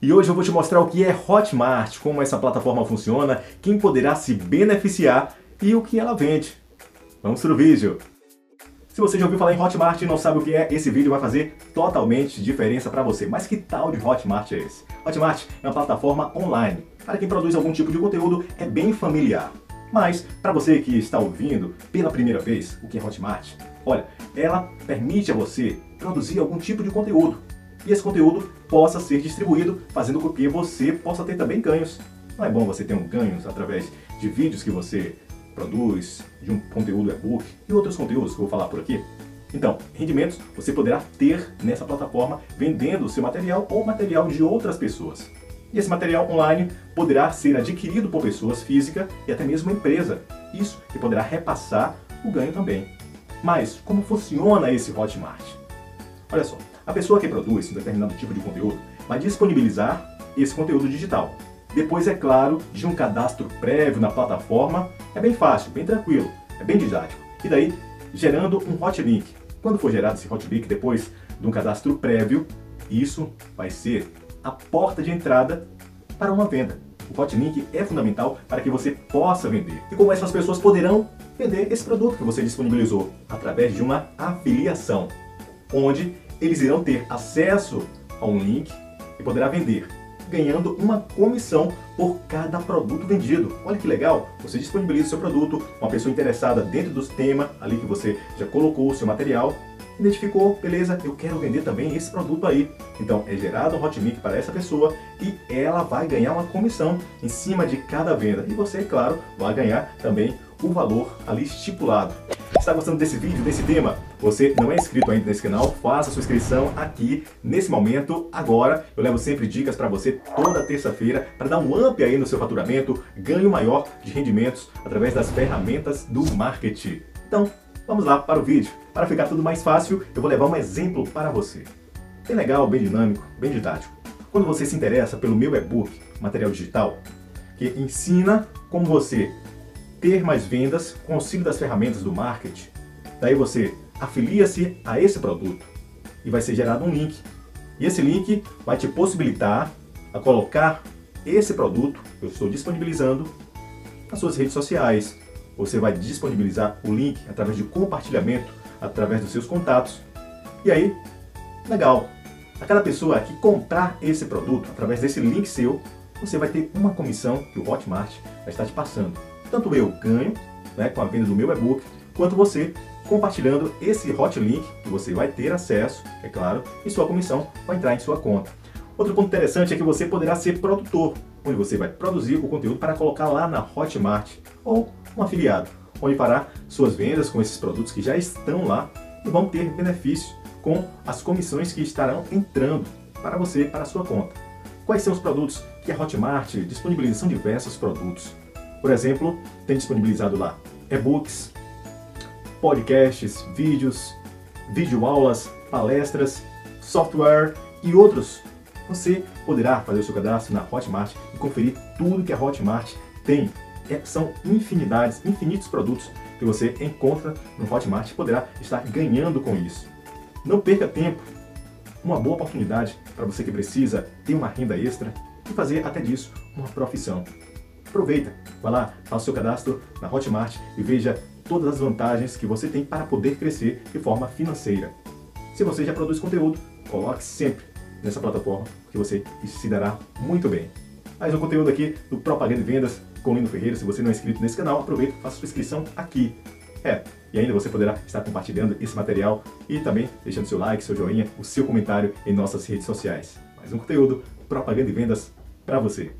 E hoje eu vou te mostrar o que é Hotmart, como essa plataforma funciona, quem poderá se beneficiar e o que ela vende. Vamos para o vídeo! Se você já ouviu falar em Hotmart e não sabe o que é, esse vídeo vai fazer totalmente diferença para você. Mas que tal de Hotmart é esse? Hotmart é uma plataforma online. Para quem produz algum tipo de conteúdo, é bem familiar. Mas, para você que está ouvindo pela primeira vez o que é Hotmart, olha, ela permite a você produzir algum tipo de conteúdo e esse conteúdo possa ser distribuído, fazendo com que você possa ter também ganhos. Não é bom você ter um ganhos através de vídeos que você produz, de um conteúdo e-book e outros conteúdos que eu vou falar por aqui? Então, rendimentos você poderá ter nessa plataforma vendendo o seu material ou material de outras pessoas. E esse material online poderá ser adquirido por pessoas físicas e até mesmo empresa. Isso que poderá repassar o ganho também. Mas como funciona esse Hotmart? Olha só, a pessoa que produz um determinado tipo de conteúdo vai disponibilizar esse conteúdo digital. Depois, é claro, de um cadastro prévio na plataforma, é bem fácil, bem tranquilo, é bem didático. E daí, gerando um hot link. Quando for gerado esse hot link depois de um cadastro prévio, isso vai ser a porta de entrada para uma venda. O hot link é fundamental para que você possa vender. E como essas pessoas poderão vender esse produto que você disponibilizou? Através de uma afiliação, onde eles irão ter acesso a um link e poderá vender, ganhando uma comissão por cada produto vendido. Olha que legal! Você disponibiliza o seu produto, uma pessoa interessada dentro dos temas ali que você já colocou o seu material, identificou, beleza, eu quero vender também esse produto aí. Então é gerado um hot link para essa pessoa e ela vai ganhar uma comissão em cima de cada venda. E você, claro, vai ganhar também o valor ali estipulado está gostando desse vídeo, desse tema, você não é inscrito ainda nesse canal, faça sua inscrição aqui, nesse momento, agora. Eu levo sempre dicas para você toda terça-feira para dar um up aí no seu faturamento, ganho maior de rendimentos através das ferramentas do marketing. Então, vamos lá para o vídeo. Para ficar tudo mais fácil, eu vou levar um exemplo para você. Bem legal, bem dinâmico, bem didático. Quando você se interessa pelo meu e-book, material digital, que ensina como você ter mais vendas com auxílio das ferramentas do marketing. Daí você afilia-se a esse produto e vai ser gerado um link. E esse link vai te possibilitar a colocar esse produto que eu estou disponibilizando nas suas redes sociais. Você vai disponibilizar o link através de compartilhamento, através dos seus contatos. E aí, legal. A cada pessoa que comprar esse produto através desse link seu, você vai ter uma comissão que o Hotmart vai estar te passando. Tanto eu ganho né, com a venda do meu e-book, quanto você compartilhando esse hot link que você vai ter acesso, é claro, e sua comissão vai entrar em sua conta. Outro ponto interessante é que você poderá ser produtor, onde você vai produzir o conteúdo para colocar lá na Hotmart, ou um afiliado, onde fará suas vendas com esses produtos que já estão lá e vão ter benefício com as comissões que estarão entrando para você, para a sua conta. Quais são os produtos que a Hotmart disponibiliza? São diversos produtos. Por exemplo, tem disponibilizado lá e-books, podcasts, vídeos, videoaulas, palestras, software e outros. Você poderá fazer o seu cadastro na Hotmart e conferir tudo que a Hotmart tem. É, são infinidades, infinitos produtos que você encontra no Hotmart e poderá estar ganhando com isso. Não perca tempo. Uma boa oportunidade para você que precisa ter uma renda extra e fazer até disso uma profissão. Aproveita, vá lá, faça seu cadastro na Hotmart e veja todas as vantagens que você tem para poder crescer de forma financeira. Se você já produz conteúdo, coloque sempre nessa plataforma que você se dará muito bem. Mais um conteúdo aqui do Propaganda e Vendas com Lino Ferreira. Se você não é inscrito nesse canal, aproveita e faça sua inscrição aqui. É, e ainda você poderá estar compartilhando esse material e também deixando seu like, seu joinha, o seu comentário em nossas redes sociais. Mais um conteúdo Propaganda e Vendas para você.